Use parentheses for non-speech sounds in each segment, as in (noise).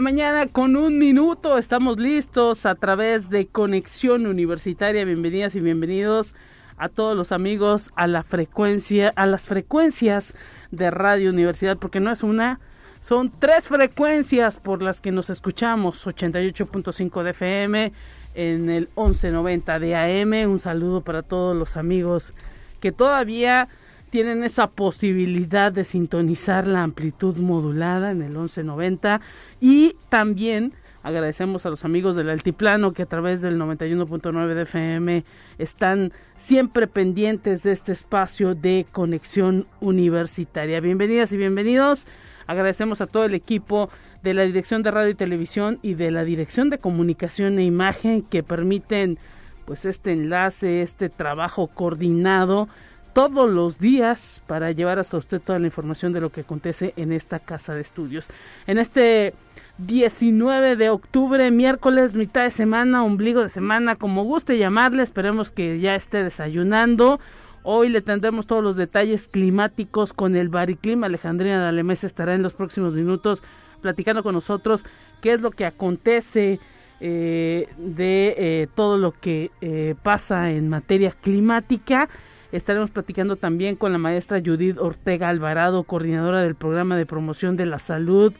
Mañana con un minuto. Estamos listos a través de Conexión Universitaria. Bienvenidas y bienvenidos a todos los amigos a la frecuencia, a las frecuencias de Radio Universidad, porque no es una, son tres frecuencias por las que nos escuchamos. 88.5 de FM en el 1190 de AM. Un saludo para todos los amigos que todavía tienen esa posibilidad de sintonizar la amplitud modulada en el 1190 y también agradecemos a los amigos del Altiplano que a través del 91.9 de FM están siempre pendientes de este espacio de conexión universitaria. Bienvenidas y bienvenidos. Agradecemos a todo el equipo de la Dirección de Radio y Televisión y de la Dirección de Comunicación e Imagen que permiten pues este enlace, este trabajo coordinado todos los días para llevar hasta usted toda la información de lo que acontece en esta casa de estudios. En este 19 de octubre, miércoles, mitad de semana, ombligo de semana, como guste llamarle, esperemos que ya esté desayunando. Hoy le tendremos todos los detalles climáticos con el Bariclima. Alejandrina Dalemés estará en los próximos minutos platicando con nosotros qué es lo que acontece eh, de eh, todo lo que eh, pasa en materia climática Estaremos platicando también con la maestra Judith Ortega Alvarado, coordinadora del programa de promoción de la salud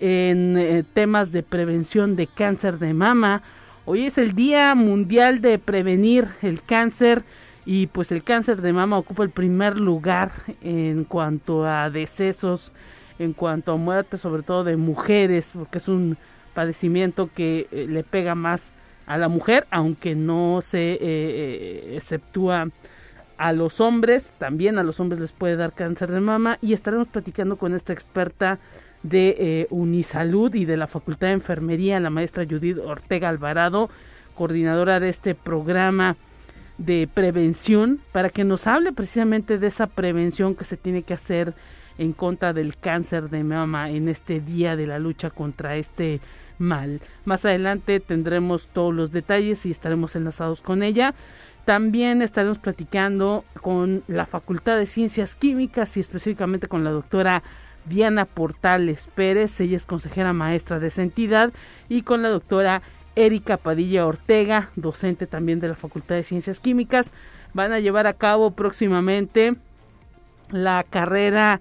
en eh, temas de prevención de cáncer de mama. Hoy es el Día Mundial de Prevenir el Cáncer y pues el cáncer de mama ocupa el primer lugar en cuanto a decesos, en cuanto a muertes, sobre todo de mujeres, porque es un padecimiento que eh, le pega más a la mujer, aunque no se eh, exceptúa a los hombres, también a los hombres les puede dar cáncer de mama y estaremos platicando con esta experta de eh, Unisalud y de la Facultad de Enfermería, la maestra Judith Ortega Alvarado, coordinadora de este programa de prevención, para que nos hable precisamente de esa prevención que se tiene que hacer en contra del cáncer de mama en este día de la lucha contra este mal. Más adelante tendremos todos los detalles y estaremos enlazados con ella. También estaremos platicando con la Facultad de Ciencias Químicas y específicamente con la doctora Diana Portales Pérez, ella es consejera maestra de esa entidad, y con la doctora Erika Padilla Ortega, docente también de la Facultad de Ciencias Químicas. Van a llevar a cabo próximamente la carrera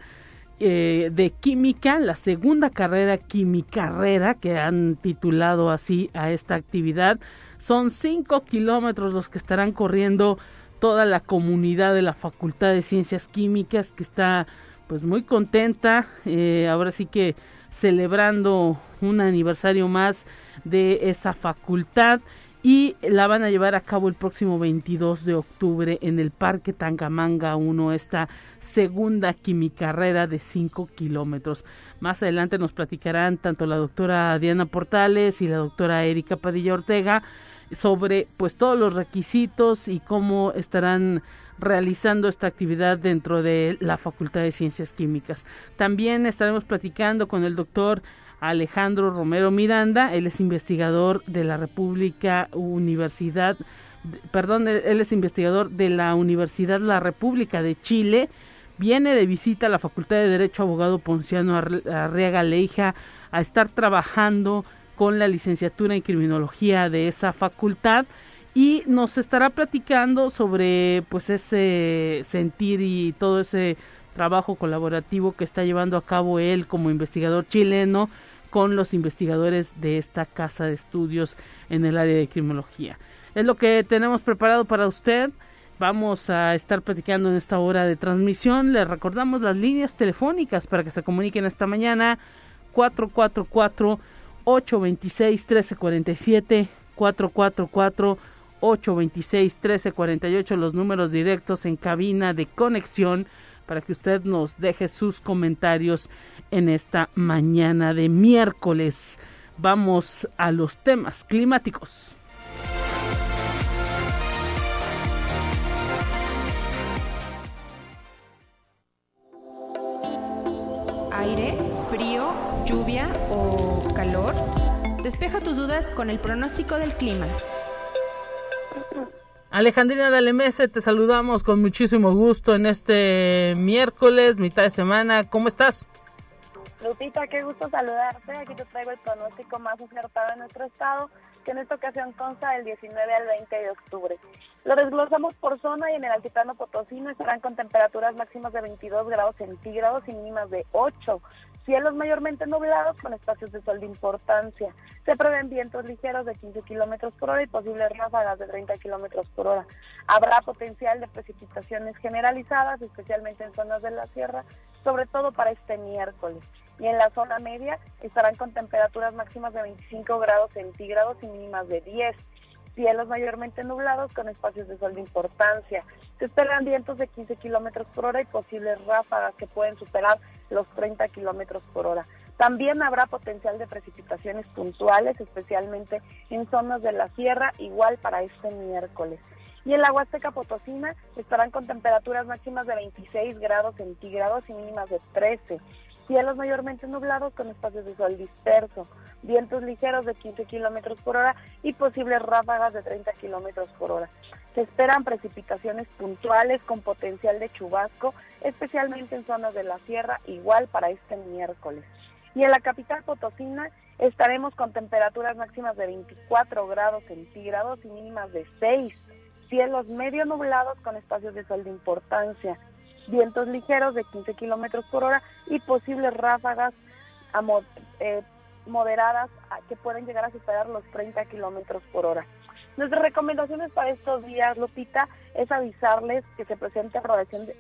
eh, de química, la segunda carrera quimicarrera que han titulado así a esta actividad son cinco kilómetros los que estarán corriendo toda la comunidad de la Facultad de Ciencias Químicas que está pues muy contenta. Eh, ahora sí que celebrando un aniversario más de esa facultad y la van a llevar a cabo el próximo 22 de octubre en el Parque Tangamanga 1, esta segunda quimicarrera de 5 kilómetros. Más adelante nos platicarán tanto la doctora Diana Portales y la doctora Erika Padilla Ortega sobre pues todos los requisitos y cómo estarán realizando esta actividad dentro de la Facultad de Ciencias Químicas. También estaremos platicando con el doctor Alejandro Romero Miranda, él es investigador de la República Universidad, perdón, él es investigador de la Universidad La República de Chile, viene de visita a la Facultad de Derecho Abogado Ponciano Arriaga Leija a estar trabajando con la licenciatura en criminología de esa facultad y nos estará platicando sobre pues ese sentir y todo ese trabajo colaborativo que está llevando a cabo él como investigador chileno con los investigadores de esta casa de estudios en el área de criminología. Es lo que tenemos preparado para usted. Vamos a estar platicando en esta hora de transmisión. Le recordamos las líneas telefónicas para que se comuniquen esta mañana 444 826 1347 444 826 1348 los números directos en cabina de conexión para que usted nos deje sus comentarios en esta mañana de miércoles. Vamos a los temas climáticos. Aire, frío, lluvia o calor. Despeja tus dudas con el pronóstico del clima. Alejandrina Dalemese, te saludamos con muchísimo gusto en este miércoles, mitad de semana. ¿Cómo estás? Lupita, qué gusto saludarte. Aquí te traigo el pronóstico más acertado de nuestro estado, que en esta ocasión consta del 19 al 20 de octubre. Lo desglosamos por zona y en el altiplano potosino estarán con temperaturas máximas de 22 grados centígrados y mínimas de 8. Cielos mayormente nublados con espacios de sol de importancia. Se prevén vientos ligeros de 15 kilómetros por hora y posibles ráfagas de 30 kilómetros por hora. Habrá potencial de precipitaciones generalizadas, especialmente en zonas de la sierra, sobre todo para este miércoles. Y en la zona media estarán con temperaturas máximas de 25 grados centígrados y mínimas de 10 cielos mayormente nublados con espacios de sol de importancia. Se esperan vientos de 15 kilómetros por hora y posibles ráfagas que pueden superar los 30 kilómetros por hora. También habrá potencial de precipitaciones puntuales, especialmente en zonas de la sierra, igual para este miércoles. Y en la Huasteca Potosina estarán con temperaturas máximas de 26 grados centígrados y mínimas de 13 cielos mayormente nublados con espacios de sol disperso, vientos ligeros de 15 kilómetros por hora y posibles ráfagas de 30 kilómetros por hora. Se esperan precipitaciones puntuales con potencial de chubasco, especialmente en zonas de la sierra, igual para este miércoles. Y en la capital potosina estaremos con temperaturas máximas de 24 grados centígrados y mínimas de 6. Cielos medio nublados con espacios de sol de importancia vientos ligeros de 15 kilómetros por hora y posibles ráfagas eh, moderadas que pueden llegar a superar los 30 kilómetros por hora. Nuestras recomendaciones para estos días, Lupita, es avisarles que se presenta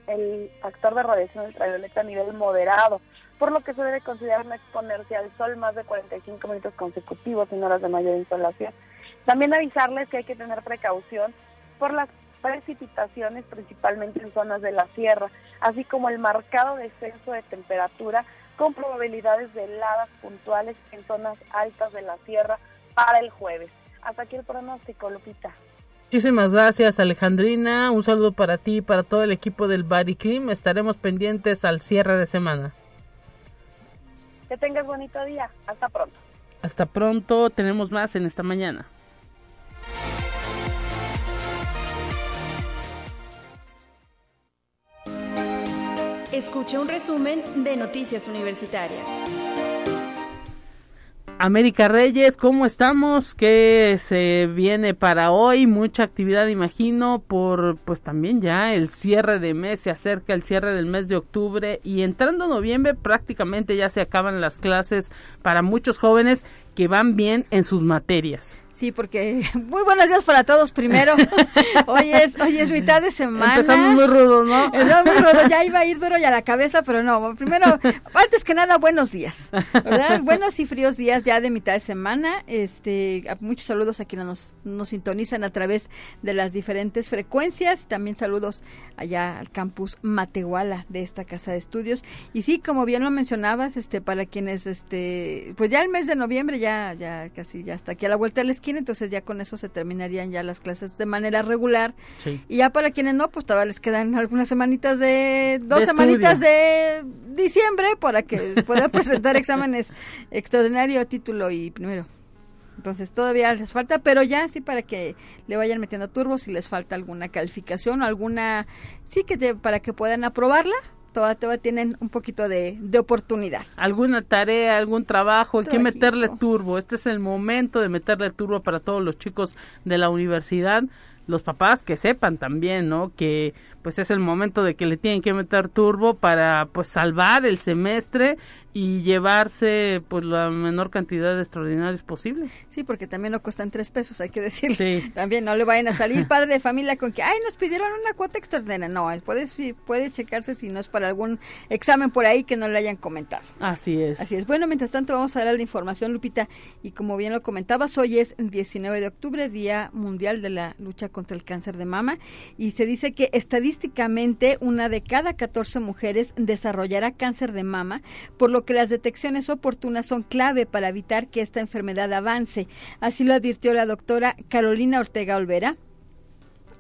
el factor de radiación ultravioleta a nivel moderado, por lo que se debe considerar no exponerse al sol más de 45 minutos consecutivos en horas de mayor insolación. También avisarles que hay que tener precaución por las precipitaciones principalmente en zonas de la sierra, así como el marcado descenso de temperatura con probabilidades de heladas puntuales en zonas altas de la sierra para el jueves. Hasta aquí el pronóstico, Lupita. Muchísimas gracias Alejandrina, un saludo para ti y para todo el equipo del Bariclim, estaremos pendientes al cierre de semana. Que tengas bonito día, hasta pronto. Hasta pronto, tenemos más en esta mañana. Escuche un resumen de Noticias Universitarias. América Reyes, ¿cómo estamos? ¿Qué se viene para hoy? Mucha actividad, imagino, por pues también ya el cierre de mes, se acerca el cierre del mes de octubre y entrando noviembre prácticamente ya se acaban las clases para muchos jóvenes que van bien en sus materias. Sí, porque (laughs) muy buenos días para todos primero. (laughs) hoy es hoy es mitad de semana. Empezamos muy rudo, ¿no? (laughs) muy rudo, ya iba a ir duro ya la cabeza, pero no. Primero, antes que nada, buenos días. ¿verdad? Buenos y fríos días ya de mitad de semana. Este, muchos saludos a quienes nos, nos sintonizan a través de las diferentes frecuencias. También saludos allá al campus Matehuala de esta casa de estudios. Y sí, como bien lo mencionabas, este, para quienes, este, pues ya el mes de noviembre ya, ya casi ya está aquí a la vuelta de la esquina entonces ya con eso se terminarían ya las clases de manera regular. Y ya para quienes no, pues todavía les quedan algunas semanitas de, dos semanitas de diciembre para que (laughs) puedan presentar exámenes extraordinario, título y primero. Entonces todavía les falta, pero ya sí para que le vayan metiendo turbo si les falta alguna calificación o alguna, sí que para que puedan aprobarla, todavía, tienen un poquito de, oportunidad. Alguna tarea, algún trabajo, hay que meterle turbo. Este es el momento de meterle turbo para todos los chicos de la universidad. Los papás que sepan también, ¿no? Que pues es el momento de que le tienen que meter turbo para pues salvar el semestre y llevarse pues la menor cantidad de extraordinarios posible. Sí, porque también no cuestan tres pesos, hay que decirlo. Sí. (laughs) También no le vayan a salir (laughs) padre de familia con que, ay, nos pidieron una cuota extraordinaria. No, puede, puede checarse si no es para algún examen por ahí que no le hayan comentado. Así es. Así es. Bueno, mientras tanto vamos a dar la información, Lupita, y como bien lo comentabas, hoy es 19 de octubre, Día Mundial de la Lucha contra el Cáncer de Mama, y se dice que estadísticamente estadísticamente una de cada 14 mujeres desarrollará cáncer de mama, por lo que las detecciones oportunas son clave para evitar que esta enfermedad avance. Así lo advirtió la doctora Carolina Ortega Olvera,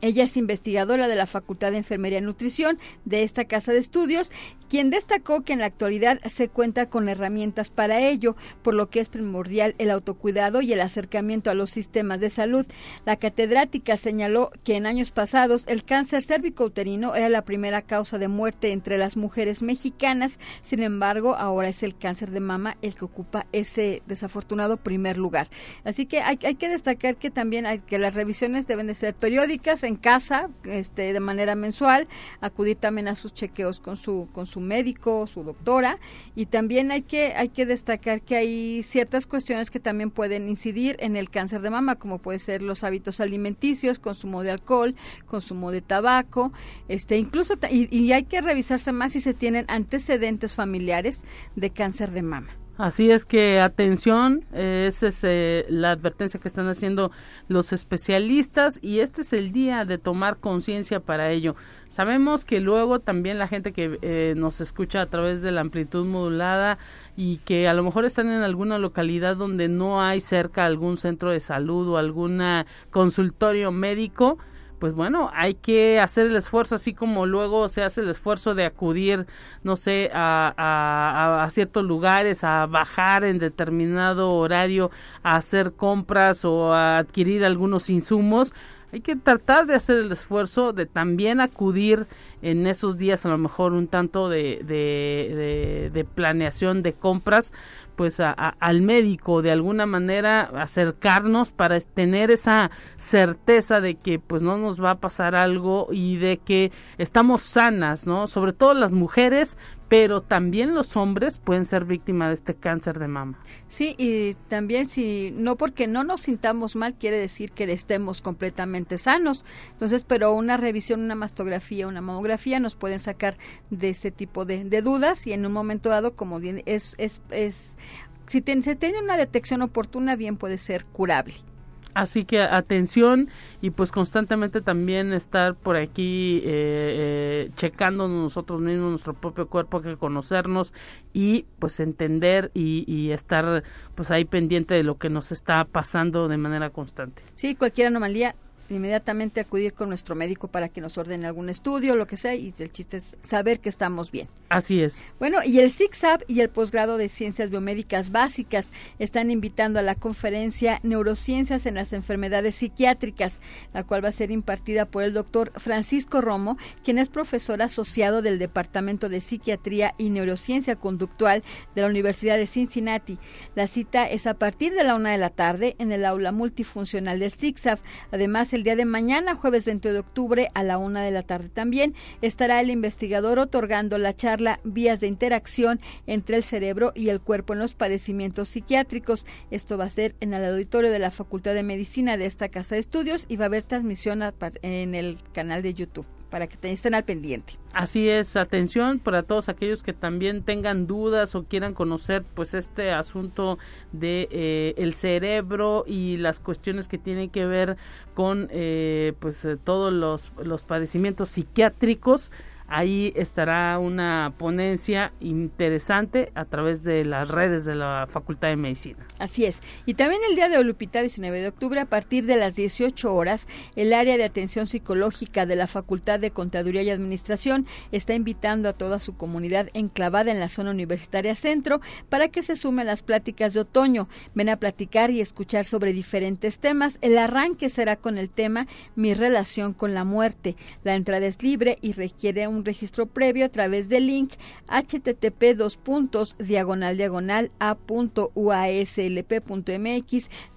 ella es investigadora de la Facultad de Enfermería y Nutrición de esta casa de estudios, quien destacó que en la actualidad se cuenta con herramientas para ello, por lo que es primordial el autocuidado y el acercamiento a los sistemas de salud. La catedrática señaló que en años pasados el cáncer cérvico-uterino era la primera causa de muerte entre las mujeres mexicanas, sin embargo, ahora es el cáncer de mama el que ocupa ese desafortunado primer lugar. Así que hay, hay que destacar que también hay, que las revisiones deben de ser periódicas, en casa, este, de manera mensual, acudir también a sus chequeos con su, con su médico, su doctora, y también hay que, hay que destacar que hay ciertas cuestiones que también pueden incidir en el cáncer de mama, como puede ser los hábitos alimenticios, consumo de alcohol, consumo de tabaco, este, incluso, y, y hay que revisarse más si se tienen antecedentes familiares de cáncer de mama. Así es que atención, esa es eh, la advertencia que están haciendo los especialistas y este es el día de tomar conciencia para ello. Sabemos que luego también la gente que eh, nos escucha a través de la amplitud modulada y que a lo mejor están en alguna localidad donde no hay cerca algún centro de salud o algún consultorio médico, pues bueno, hay que hacer el esfuerzo, así como luego se hace el esfuerzo de acudir, no sé, a, a, ciertos lugares, a bajar en determinado horario, a hacer compras o a adquirir algunos insumos. Hay que tratar de hacer el esfuerzo de también acudir en esos días a lo mejor un tanto de, de, de planeación de compras pues al médico de alguna manera acercarnos para tener esa certeza de que pues no nos va a pasar algo y de que estamos sanas, ¿no? Sobre todo las mujeres, pero también los hombres pueden ser víctimas de este cáncer de mama. Sí, y también si no porque no nos sintamos mal quiere decir que estemos completamente sanos. Entonces, pero una revisión, una mastografía, una mamografía nos pueden sacar de ese tipo de, dudas y en un momento dado, como es, es, es si se tiene una detección oportuna, bien puede ser curable. Así que atención y pues constantemente también estar por aquí eh, eh, checando nosotros mismos nuestro propio cuerpo, que conocernos y pues entender y, y, estar pues ahí pendiente de lo que nos está pasando de manera constante. Sí, cualquier anomalía inmediatamente acudir con nuestro médico para que nos ordene algún estudio, lo que sea, y el chiste es saber que estamos bien. Así es. Bueno, y el SIGSAB y el posgrado de Ciencias Biomédicas Básicas están invitando a la conferencia Neurociencias en las Enfermedades Psiquiátricas, la cual va a ser impartida por el doctor Francisco Romo, quien es profesor asociado del Departamento de Psiquiatría y Neurociencia Conductual de la Universidad de Cincinnati. La cita es a partir de la una de la tarde en el aula multifuncional del SIGSAB. Además, el día de mañana, jueves 20 de octubre, a la una de la tarde también, estará el investigador otorgando la charla vías de interacción entre el cerebro y el cuerpo en los padecimientos psiquiátricos. Esto va a ser en el auditorio de la Facultad de Medicina de esta casa de estudios y va a haber transmisión en el canal de YouTube para que estén al pendiente. Así es, atención para todos aquellos que también tengan dudas o quieran conocer pues este asunto de eh, el cerebro y las cuestiones que tienen que ver con eh, pues eh, todos los, los padecimientos psiquiátricos Ahí estará una ponencia interesante a través de las redes de la Facultad de Medicina. Así es. Y también el día de Olupita, 19 de octubre, a partir de las 18 horas, el área de atención psicológica de la Facultad de Contaduría y Administración está invitando a toda su comunidad enclavada en la zona universitaria centro para que se sumen las pláticas de otoño. Ven a platicar y escuchar sobre diferentes temas. El arranque será con el tema Mi relación con la muerte. La entrada es libre y requiere un registro previo a través del link http dos puntos diagonal diagonal a.uaslp.mx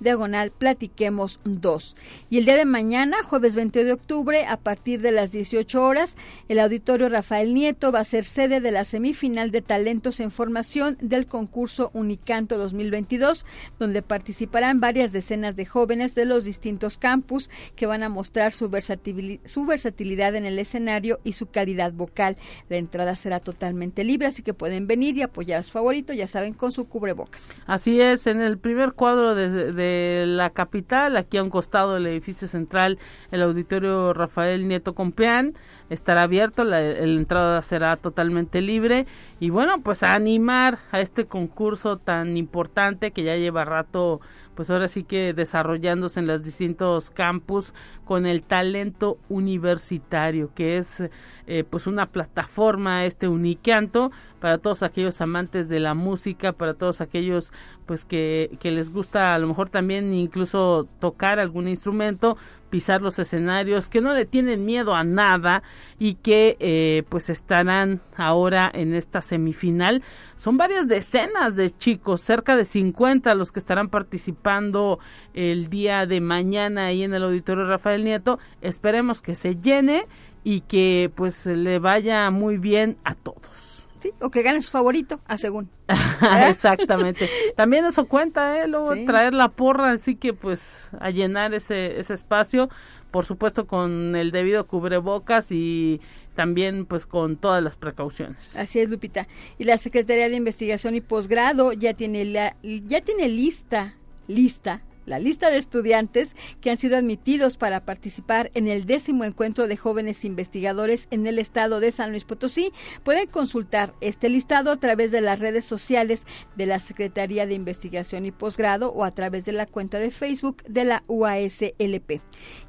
diagonal platiquemos 2. Y el día de mañana, jueves 20 de octubre, a partir de las 18 horas, el auditorio Rafael Nieto va a ser sede de la semifinal de talentos en formación del concurso Unicanto 2022, donde participarán varias decenas de jóvenes de los distintos campus que van a mostrar su versatilidad en el escenario y su vocal. La entrada será totalmente libre, así que pueden venir y apoyar a su favorito, ya saben, con su cubrebocas. Así es, en el primer cuadro de, la capital, aquí a un costado del edificio central, el auditorio Rafael Nieto Compeán, estará abierto, la, la, entrada será totalmente libre y bueno, pues a animar a este concurso tan importante que ya lleva rato pues ahora sí que desarrollándose en los distintos campus con el talento universitario, que es eh, pues una plataforma, este Unicanto, para todos aquellos amantes de la música, para todos aquellos pues que, que les gusta a lo mejor también incluso tocar algún instrumento, pisar los escenarios, que no le tienen miedo a nada y que eh, pues estarán ahora en esta semifinal. Son varias decenas de chicos, cerca de 50 los que estarán participando el día de mañana ahí en el auditorio Rafael Nieto. Esperemos que se llene y que pues le vaya muy bien a todos. Sí, o que gane su favorito, a según. (laughs) Exactamente. También eso cuenta, ¿eh? Luego traer la porra, así que pues a llenar ese, ese espacio, por supuesto con el debido cubrebocas y también pues con todas las precauciones. Así es, Lupita. Y la Secretaría de Investigación y Posgrado ya tiene la, ya tiene lista lista la lista de estudiantes que han sido admitidos para participar en el décimo encuentro de jóvenes investigadores en el estado de San Luis Potosí. Pueden consultar este listado a través de las redes sociales de la Secretaría de Investigación y Posgrado o a través de la cuenta de Facebook de la UASLP.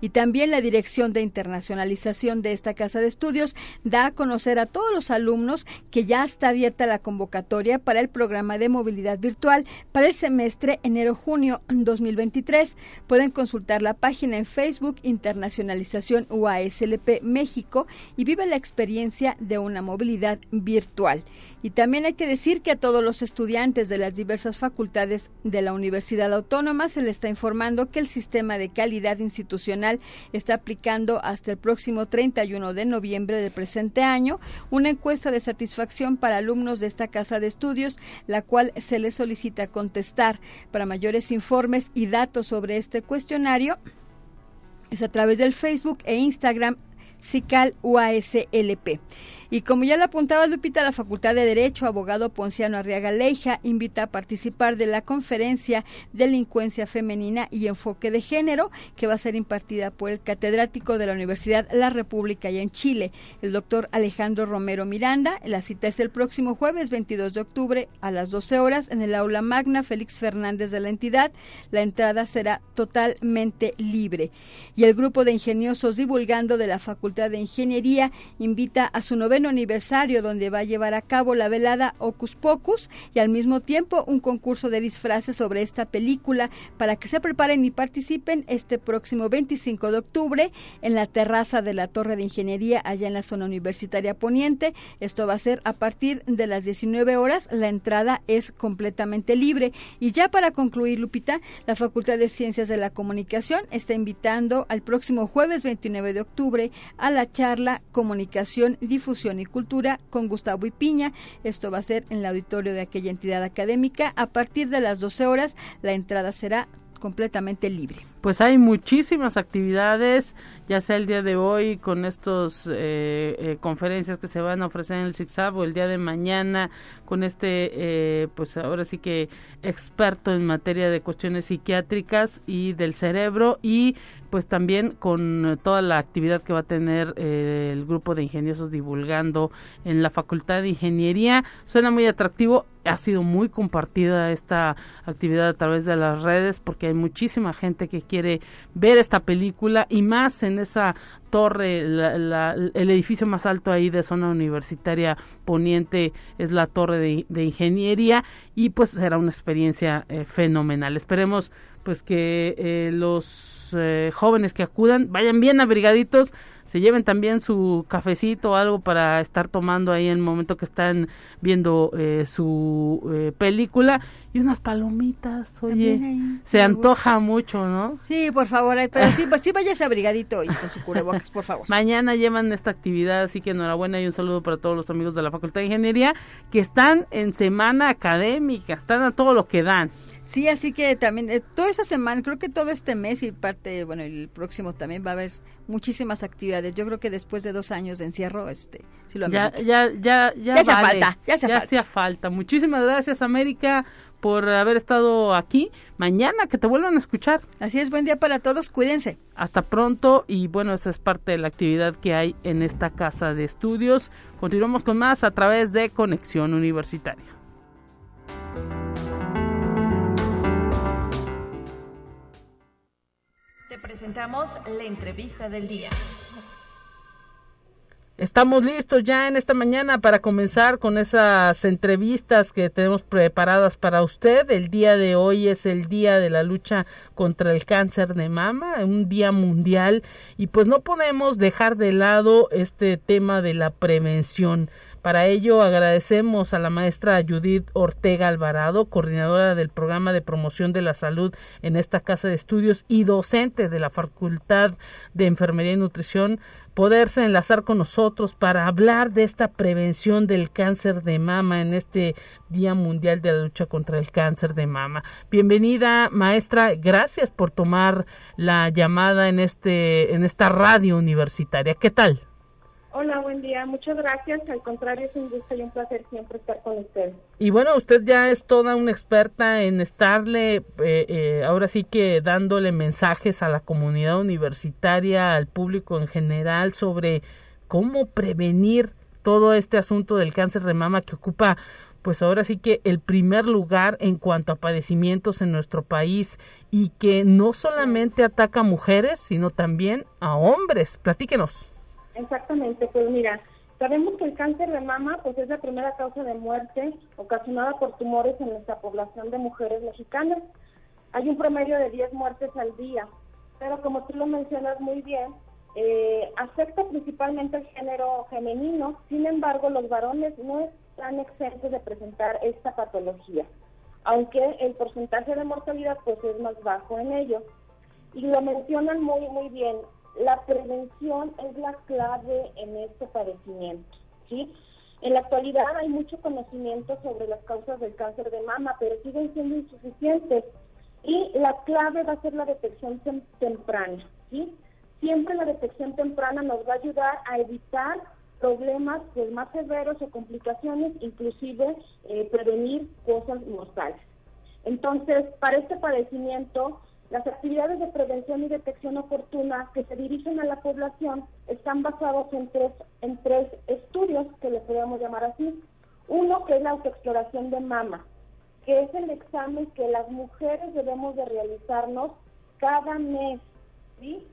Y también la Dirección de Internacionalización de esta Casa de Estudios da a conocer a todos los alumnos que ya está abierta la convocatoria para el programa de movilidad virtual para el semestre enero-junio 2020 Pueden consultar la página en Facebook Internacionalización UASLP México y vive la experiencia de una movilidad virtual. Y también hay que decir que a todos los estudiantes de las diversas facultades de la Universidad Autónoma se les está informando que el sistema de calidad institucional está aplicando hasta el próximo 31 de noviembre del presente año una encuesta de satisfacción para alumnos de esta casa de estudios, la cual se les solicita contestar. Para mayores informes y datos sobre este cuestionario es a través del Facebook e Instagram CICAL UASLP. Y como ya lo apuntaba Lupita, la Facultad de Derecho, abogado Ponciano Arriaga Leija, invita a participar de la conferencia Delincuencia Femenina y Enfoque de Género, que va a ser impartida por el catedrático de la Universidad La República allá en Chile, el doctor Alejandro Romero Miranda. La cita es el próximo jueves 22 de octubre a las 12 horas en el aula magna Félix Fernández de la entidad. La entrada será totalmente libre. Y el grupo de ingeniosos divulgando de la Facultad de Ingeniería invita a su noveno aniversario donde va a llevar a cabo la velada Ocus Pocus y al mismo tiempo un concurso de disfraces sobre esta película para que se preparen y participen este próximo 25 de octubre en la terraza de la Torre de Ingeniería allá en la zona universitaria poniente. Esto va a ser a partir de las 19 horas. La entrada es completamente libre. Y ya para concluir, Lupita, la Facultad de Ciencias de la Comunicación está invitando al próximo jueves 29 de octubre a la charla Comunicación, Difusión y Cultura con Gustavo y Piña. Esto va a ser en el auditorio de aquella entidad académica. A partir de las 12 horas, la entrada será completamente libre. Pues hay muchísimas actividades, ya sea el día de hoy con estas eh, eh, conferencias que se van a ofrecer en el ZigZag o el día de mañana con este, eh, pues ahora sí que experto en materia de cuestiones psiquiátricas y del cerebro y pues también con toda la actividad que va a tener eh, el grupo de ingeniosos divulgando en la Facultad de Ingeniería. Suena muy atractivo, ha sido muy compartida esta actividad a través de las redes porque hay muchísima gente que quiere ver esta película y más en esa torre, el edificio más alto ahí de zona universitaria poniente es la torre de, ingeniería y pues será una experiencia eh, fenomenal. Esperemos pues que eh, los eh, jóvenes que acudan vayan bien abrigaditos, se lleven también su cafecito o algo para estar tomando ahí en el momento que están viendo eh, su película y unas palomitas, oye, se antoja mucho, ¿no? Sí, por favor, pero sí, pues sí váyase abrigadito y con su cubrebocas, por favor. Mañana llevan esta actividad, así que enhorabuena y un saludo para todos los amigos de la Facultad de Ingeniería que están en semana académica, están a todo lo que dan. Sí, así que también eh, toda esa semana, creo que todo este mes y parte, bueno, el próximo también va a haber muchísimas actividades. Yo creo que después de dos años de encierro, este, sí lo ya, ya, ya, ya, hace falta, ya, hace hacía falta. Muchísimas gracias, América, por haber estado aquí. Mañana que te vuelvan a escuchar. Así es, buen día para todos, cuídense. Hasta pronto y bueno, esa es parte de la actividad que hay en esta casa de estudios. Continuamos con más a través de Conexión Universitaria. Presentamos la entrevista del día. Estamos listos ya en esta mañana para comenzar con esas entrevistas que tenemos preparadas para usted. El día de hoy es el día de la lucha contra el cáncer de mama, un día mundial y pues no podemos dejar de lado este tema de la prevención. Para ello agradecemos a la maestra Judith Ortega Alvarado, coordinadora del programa de promoción de la salud en esta casa de estudios y docente de la Facultad de Enfermería y Nutrición, poderse enlazar con nosotros para hablar de esta prevención del cáncer de mama en este Día Mundial de la Lucha contra el Cáncer de Mama. Bienvenida, maestra, gracias por tomar la llamada en este en esta radio universitaria. ¿Qué tal? Hola, buen día. Muchas gracias. Al contrario, es un gusto y un placer siempre estar con usted. Y bueno, usted ya es toda una experta en estarle, eh, eh, ahora sí que dándole mensajes a la comunidad universitaria, al público en general, sobre cómo prevenir todo este asunto del cáncer de mama que ocupa pues ahora sí que el primer lugar en cuanto a padecimientos en nuestro país y que no solamente ataca a mujeres, sino también a hombres. Platíquenos. Exactamente, pues mira, sabemos que el cáncer de mama pues es la primera causa de muerte ocasionada por tumores en nuestra población de mujeres mexicanas. Hay un promedio de 10 muertes al día, pero como tú lo mencionas muy bien, eh, afecta principalmente el género femenino, sin embargo los varones no están exentos de presentar esta patología, aunque el porcentaje de mortalidad pues es más bajo en ellos. Y lo mencionan muy, muy bien, la prevención es la clave en este padecimiento, ¿sí? En la actualidad hay mucho conocimiento sobre las causas del cáncer de mama, pero siguen siendo insuficientes. Y la clave va a ser la detección temprana, ¿sí? Siempre la detección temprana nos va a ayudar a evitar problemas pues, más severos o complicaciones, inclusive eh, prevenir cosas mortales. Entonces, para este padecimiento, las actividades de prevención y detección oportuna que se dirigen a la población están basadas en tres, en tres estudios que le podemos llamar así. Uno que es la autoexploración de mama, que es el examen que las mujeres debemos de realizarnos cada mes, ¿sí?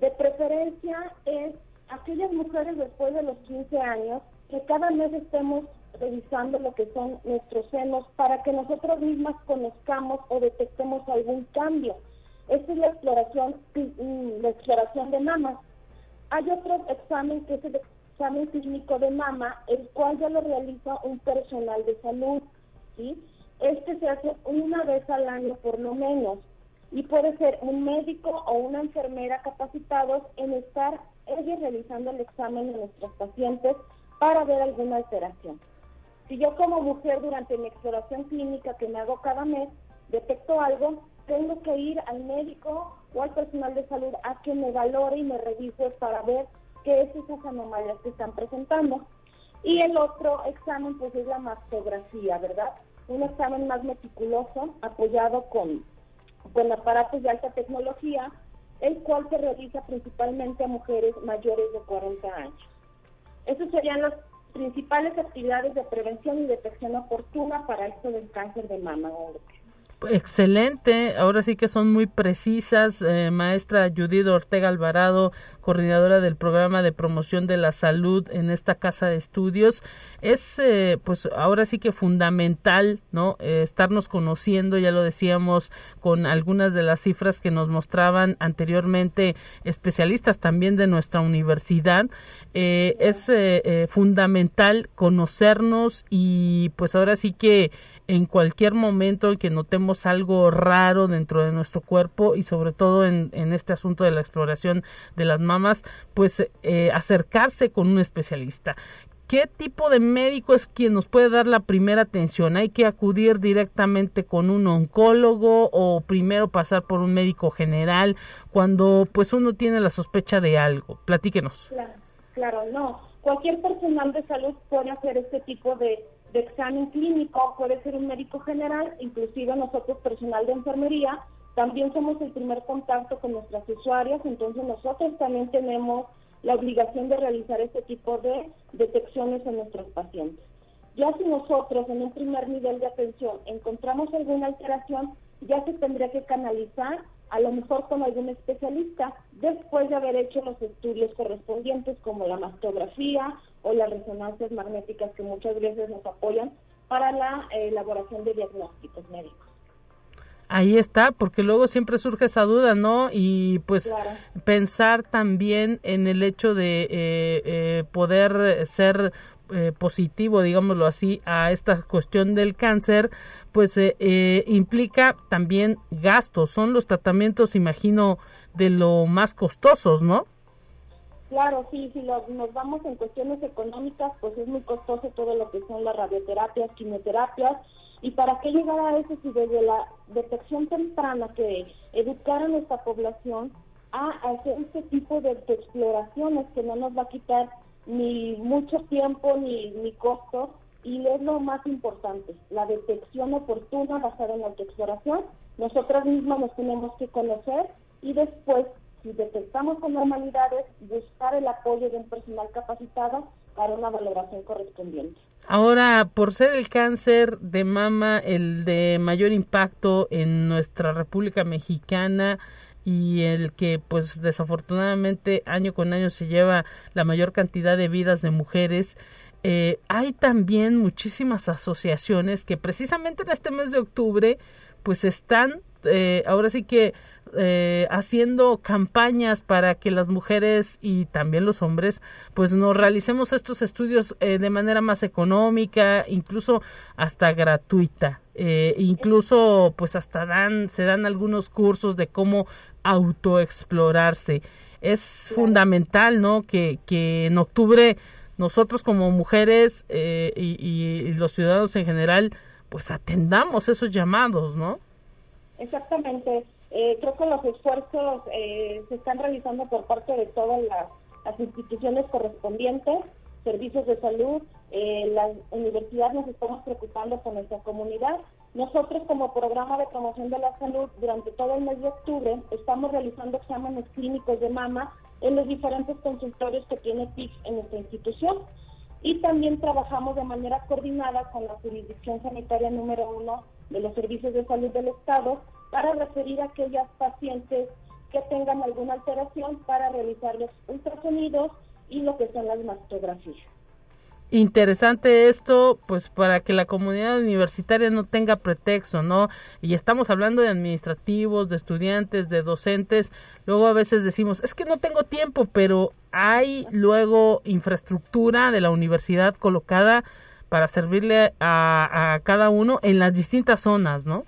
De preferencia es aquellas mujeres después de los 15 años que cada mes estemos revisando lo que son nuestros senos para que nosotros mismas conozcamos o detectemos algún cambio esta es la exploración, mm, la exploración de mama. Hay otro examen que es el examen clínico de mama, el cual ya lo realiza un personal de salud. ¿sí? Este se hace una vez al año por lo menos y puede ser un médico o una enfermera capacitados en estar ellos realizando el examen de nuestros pacientes para ver alguna alteración. Si yo como mujer durante mi exploración clínica que me hago cada mes detecto algo, tengo que ir al médico o al personal de salud a que me valore y me revise para ver qué es esas anomalías que están presentando. Y el otro examen pues es la mastografía, ¿verdad? Un examen más meticuloso, apoyado con, con aparatos de alta tecnología, el cual se realiza principalmente a mujeres mayores de 40 años. Esas serían las principales actividades de prevención y detección oportuna para esto del cáncer de mama excelente, ahora sí que son muy precisas, eh, maestra Judith Ortega Alvarado, coordinadora del programa de promoción de la salud en esta casa de estudios. Es eh, pues ahora sí que fundamental, ¿no? Eh, estarnos conociendo, ya lo decíamos con algunas de las cifras que nos mostraban anteriormente especialistas también de nuestra universidad. es fundamental conocernos y pues ahora sí que en cualquier momento en que notemos algo raro dentro de nuestro cuerpo y sobre todo en, este asunto de la exploración de las mamas, pues eh, acercarse con un especialista. ¿qué tipo de médico es quien nos puede dar la primera atención? ¿Hay que acudir directamente con un oncólogo o primero pasar por un médico general cuando pues uno tiene la sospecha de algo? Platíquenos. Claro, claro, no. Cualquier personal de salud puede hacer este tipo de, de examen clínico, puede ser un médico general, inclusive nosotros personal de enfermería, también somos el primer contacto con nuestras usuarias, entonces nosotros también tenemos la obligación de realizar este tipo de detecciones en nuestros pacientes. Ya si nosotros en un primer nivel de atención encontramos alguna alteración, ya se tendría que canalizar a lo mejor con algún especialista después de haber hecho los estudios correspondientes como la mastografía o las resonancias magnéticas que muchas veces nos apoyan para la eh, elaboración de diagnósticos médicos ahí está, porque luego siempre surge esa duda, ¿no? Y pues pensar también en el hecho de eh, eh, poder ser eh, positivo, digámoslo así, a esta cuestión del cáncer, pues implica también gastos. Son los tratamientos, imagino, de lo más costosos, ¿no? Claro, sí, si nos vamos en cuestiones económicas, pues es muy costoso todo lo que son las radioterapias, quimioterapias, ¿Y para qué llegar a eso si desde la detección temprana que educar a nuestra población a hacer este tipo de exploraciones que no nos va a quitar ni mucho tiempo ni, ni costo? Y es lo más importante, la detección oportuna basada en la autoexploración. Nosotras mismas nos tenemos que conocer y después, si detectamos anormalidades, buscar el apoyo de un personal capacitado para una valoración correspondiente. Ahora, por ser el cáncer de mama el de mayor impacto en nuestra República Mexicana y el que pues desafortunadamente año con año se lleva la mayor cantidad de vidas de mujeres, eh, hay también muchísimas asociaciones que precisamente en este mes de octubre pues están eh, ahora sí que eh, haciendo campañas para que las mujeres y también los hombres pues nos realicemos estos estudios eh, de manera más económica incluso hasta gratuita. Incluso pues hasta dan se dan algunos cursos de cómo autoexplorarse. Es fundamental no que, en octubre nosotros como mujeres y, y los ciudadanos en general pues atendamos esos llamados no Exactamente. Eh, creo que los esfuerzos eh, se están realizando por parte de todas las, instituciones correspondientes, servicios de salud, eh, la universidad nos estamos preocupando por nuestra comunidad. Nosotros como programa de promoción de la salud durante todo el mes de octubre estamos realizando exámenes clínicos de mama en los diferentes consultorios que tiene PIC en nuestra institución y también trabajamos de manera coordinada con la jurisdicción sanitaria número uno de los servicios de salud del Estado para referir a aquellas pacientes que tengan alguna alteración para realizar los ultrasonidos y lo que son las mastografías. Interesante esto, pues para que la comunidad universitaria no tenga pretexto, ¿no? Y estamos hablando de administrativos, de estudiantes, de docentes. Luego a veces decimos, es que no tengo tiempo, pero hay luego infraestructura de la universidad colocada para servirle a, a cada uno en las distintas zonas, ¿no?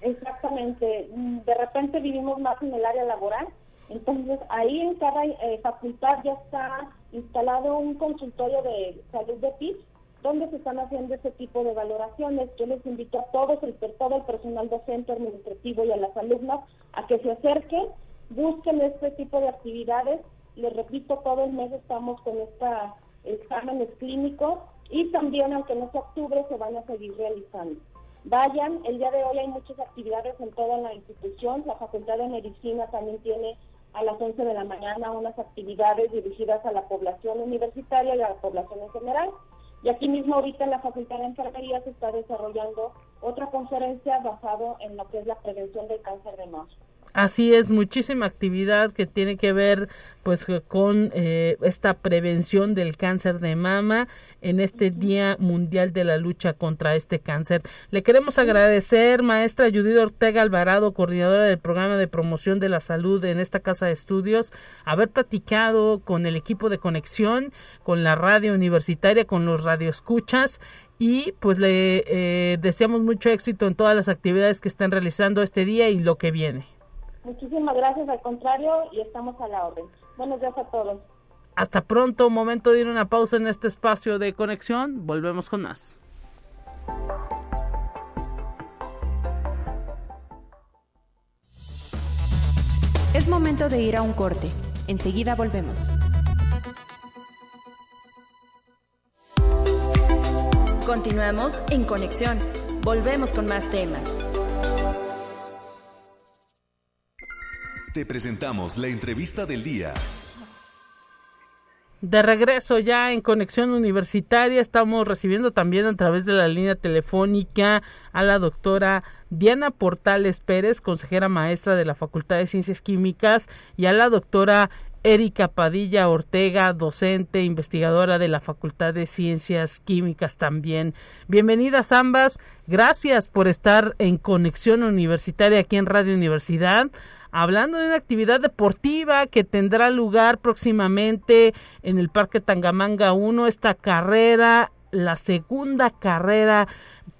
Exactamente. De repente vivimos más en el área laboral, entonces ahí en cada eh, facultad ya está instalado un consultorio de salud de PIB donde se están haciendo ese tipo de valoraciones. Yo les invito a todos, el, todo el personal docente, administrativo y a las alumnas a que se acerquen, busquen este tipo de actividades. Les repito, todo el mes estamos con esta exámenes clínicos y también, aunque no sea octubre, se van a seguir realizando. Vayan, el día de hoy hay muchas actividades en toda la institución, la Facultad de Medicina también tiene a las 11 de la mañana unas actividades dirigidas a la población universitaria y a la población en general. Y aquí mismo ahorita en la Facultad de Enfermería se está desarrollando otra conferencia basado en lo que es la prevención del cáncer de mama. Así es, muchísima actividad que tiene que ver pues con eh, esta prevención del cáncer de mama en este Día Mundial de la Lucha contra este cáncer. Le queremos agradecer, maestra Judith Ortega Alvarado, coordinadora del programa de promoción de la salud en esta casa de estudios, haber platicado con el equipo de conexión, con la radio universitaria, con los radioescuchas y pues le eh, deseamos mucho éxito en todas las actividades que están realizando este día y lo que viene. Muchísimas gracias, al contrario, y estamos a la orden. Buenos días a todos. Hasta pronto, momento de ir a una pausa en este espacio de conexión. Volvemos con más. Es momento de ir a un corte. Enseguida volvemos. Continuamos en conexión. Volvemos con más temas. Te presentamos la entrevista del día. De regreso ya en Conexión Universitaria, estamos recibiendo también a través de la línea telefónica a la doctora Diana Portales Pérez, consejera maestra de la Facultad de Ciencias Químicas, y a la doctora Erika Padilla Ortega, docente, investigadora de la Facultad de Ciencias Químicas también. Bienvenidas ambas, gracias por estar en Conexión Universitaria aquí en Radio Universidad hablando de una actividad deportiva que tendrá lugar próximamente en el Parque Tangamanga 1, esta carrera, la segunda carrera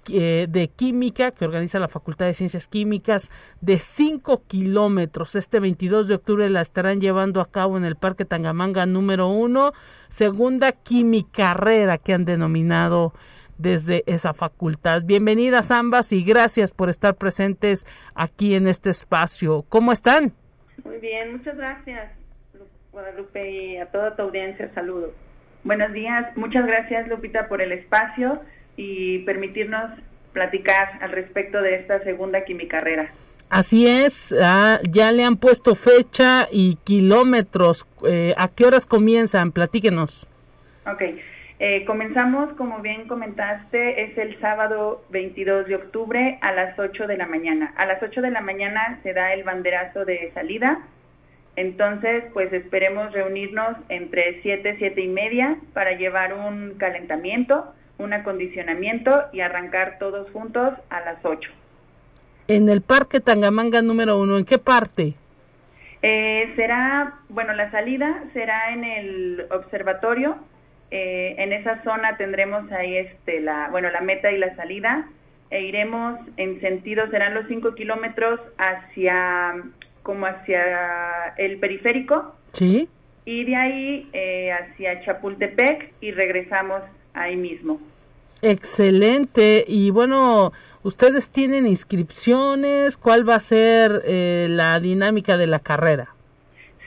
eh, de química que organiza la Facultad de Ciencias Químicas de 5 kilómetros. Este 22 de octubre la estarán llevando a cabo en el Parque Tangamanga número 1, segunda quimicarrera que han denominado desde esa facultad. Bienvenidas ambas y gracias por estar presentes aquí en este espacio. ¿Cómo están? Muy bien, muchas gracias Guadalupe y a toda tu audiencia. Saludos. Buenos días, muchas gracias Lupita por el espacio y permitirnos platicar al respecto de esta segunda quimicarrera. Así es, ah, ya le han puesto fecha y kilómetros. Eh, ¿A qué horas comienzan? Platíquenos. Ok, eh, comenzamos, como bien comentaste, es el sábado 22 de octubre a las 8 de la mañana. A las 8 de la mañana se da el banderazo de salida. Entonces, pues esperemos reunirnos entre 7, 7 y media para llevar un calentamiento, un acondicionamiento y arrancar todos juntos a las 8. En el Parque Tangamanga número 1, ¿en qué parte? Eh, será, bueno, la salida será en el observatorio eh, en esa zona tendremos ahí este, la, bueno, la meta y la salida e iremos en sentido, serán los 5 kilómetros hacia, como hacia el periférico. Sí. Y de ahí eh, hacia Chapultepec y regresamos ahí mismo. Excelente. Y bueno, ¿ustedes tienen inscripciones? ¿Cuál va a ser eh, la dinámica de la carrera?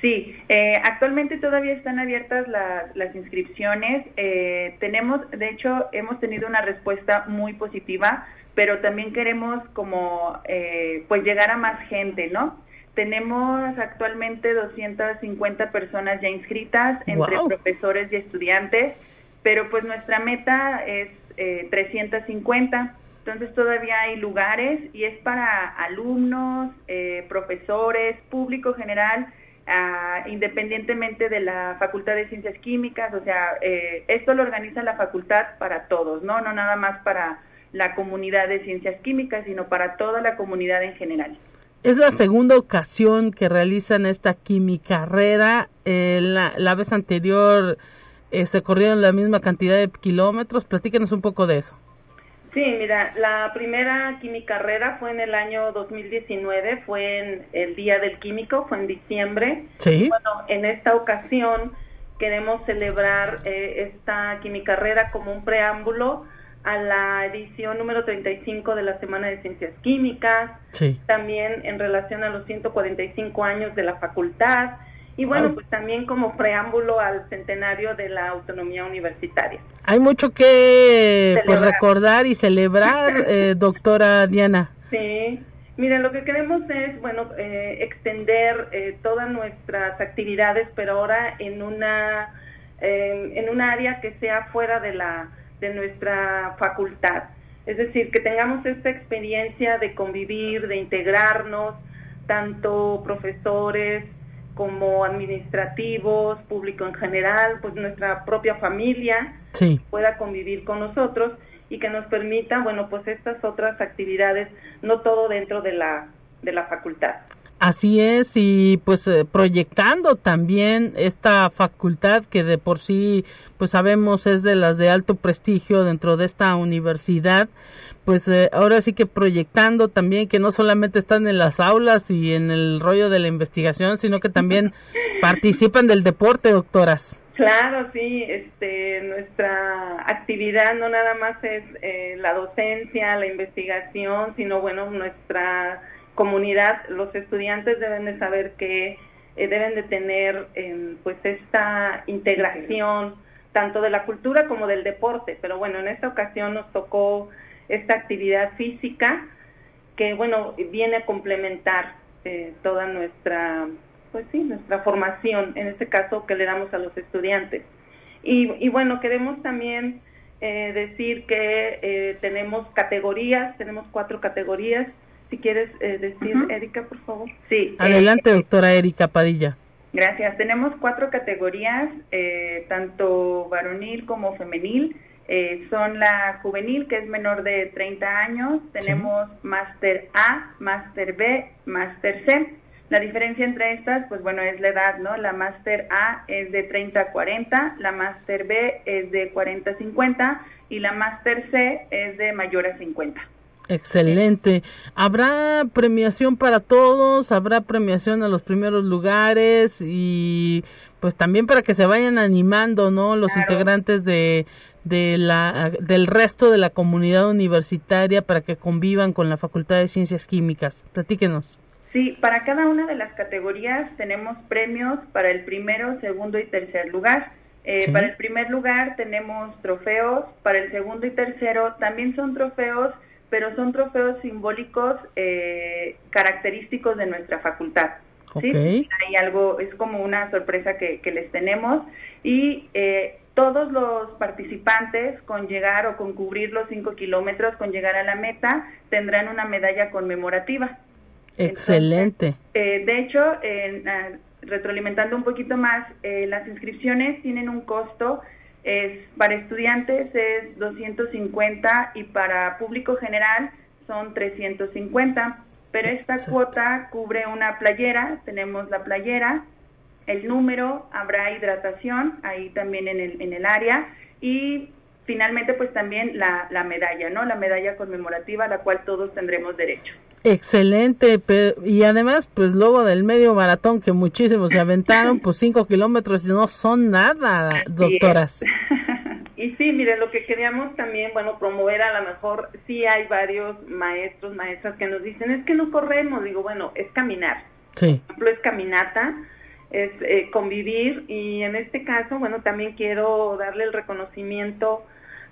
Sí, eh, actualmente todavía están abiertas las inscripciones. Eh, tenemos, de hecho, hemos tenido una respuesta muy positiva, pero también queremos como, eh, pues llegar a más gente, ¿no? Tenemos actualmente 250 personas ya inscritas entre profesores y estudiantes, pero pues nuestra meta es 350. Entonces todavía hay lugares y es para alumnos, profesores, público general independientemente de la Facultad de Ciencias Químicas, o sea, eh, esto lo organiza la facultad para todos, ¿no? No nada más para la comunidad de Ciencias Químicas, sino para toda la comunidad en general. Es la segunda ocasión que realizan esta quimicarrera. Eh, la, la, vez anterior eh, se corrieron la misma cantidad de kilómetros. Platíquenos un poco de eso. Sí, mira, la primera quimicarrera fue en el año 2019, fue en el Día del Químico, fue en diciembre. Sí. Bueno, en esta ocasión queremos celebrar eh, esta quimicarrera como un preámbulo a la edición número 35 de la Semana de Ciencias Químicas. Sí. También en relación a los 145 años de la facultad y bueno, pues también como preámbulo al centenario de la autonomía universitaria. Hay mucho que pues, recordar y celebrar, (laughs) eh, doctora Diana. Sí, mira, lo que queremos es, bueno, eh, extender eh, todas nuestras actividades, pero ahora en una, en un área que sea fuera de, la, de nuestra facultad. Es decir, que tengamos esta experiencia de convivir, de integrarnos, tanto profesores, como administrativos, público en general, pues nuestra propia familia pueda convivir con nosotros y que nos permita, bueno, pues estas otras actividades, no todo dentro de la, de la facultad. Así es, y pues eh, proyectando también esta facultad que de por sí pues sabemos es de las de alto prestigio dentro de esta universidad, pues eh, ahora sí que proyectando también que no solamente están en las aulas y en el rollo de la investigación, sino que también (laughs) participan del deporte, doctoras. Claro, sí, este, nuestra actividad no nada más es eh, la docencia, la investigación, sino bueno, nuestra comunidad, los estudiantes deben de saber que eh, deben de tener em, pues esta integración tanto de la cultura como del deporte, pero bueno, en esta ocasión nos tocó esta actividad física que bueno, viene a complementar eh, toda nuestra pues sí, nuestra formación, en este caso que le damos a los estudiantes. Y, bueno, queremos también eh, decir que tenemos categorías, tenemos cuatro categorías. Si quieres eh, decir, Erika, por favor. Sí. Adelante, doctora Erika Padilla. Gracias. Tenemos cuatro categorías, tanto varonil como femenil. son la juvenil, que es menor de 30 años. Tenemos Máster A, Máster B, Máster C la diferencia entre estas, pues bueno, es la edad, ¿no? La Master A es de 30 a 40, la Master B es de 40 a 50 y la Master C es de mayor a 50. Excelente. ¿Habrá premiación para todos? ¿Habrá premiación a los primeros lugares? Y pues también para que se vayan animando, ¿no? Los integrantes de, de la, del resto de la comunidad universitaria para que convivan con la Facultad de Ciencias Químicas. Platíquenos. Sí, para cada una de las categorías tenemos premios para el primero, segundo y tercer lugar. Eh, para el primer lugar tenemos trofeos, para el segundo y tercero también son trofeos, pero son trofeos simbólicos eh, característicos de nuestra facultad. ¿sí? Hay algo, es como una sorpresa que, les tenemos y eh, todos los participantes con llegar o con cubrir los cinco kilómetros, con llegar a la meta, tendrán una medalla conmemorativa. Excelente. Eh, de hecho, ah, retroalimentando un poquito más, eh, las inscripciones tienen un costo, es, para estudiantes es 250 y para público general son 350, pero esta cuota cubre una playera, tenemos la playera, el número, habrá hidratación ahí también en el, en el área y finalmente pues también la, la medalla, ¿no? La medalla conmemorativa a la cual todos tendremos derecho. Excelente, y además, pues luego del medio maratón que muchísimos se aventaron, pues cinco kilómetros no son nada, doctoras. (laughs) y sí, mire, lo que queríamos también, bueno, promover a lo mejor, sí hay varios maestros, maestras que nos dicen, es que no corremos, digo, bueno, es caminar. Sí. Por ejemplo, es caminata, es eh, convivir, y en este caso, bueno, también quiero darle el reconocimiento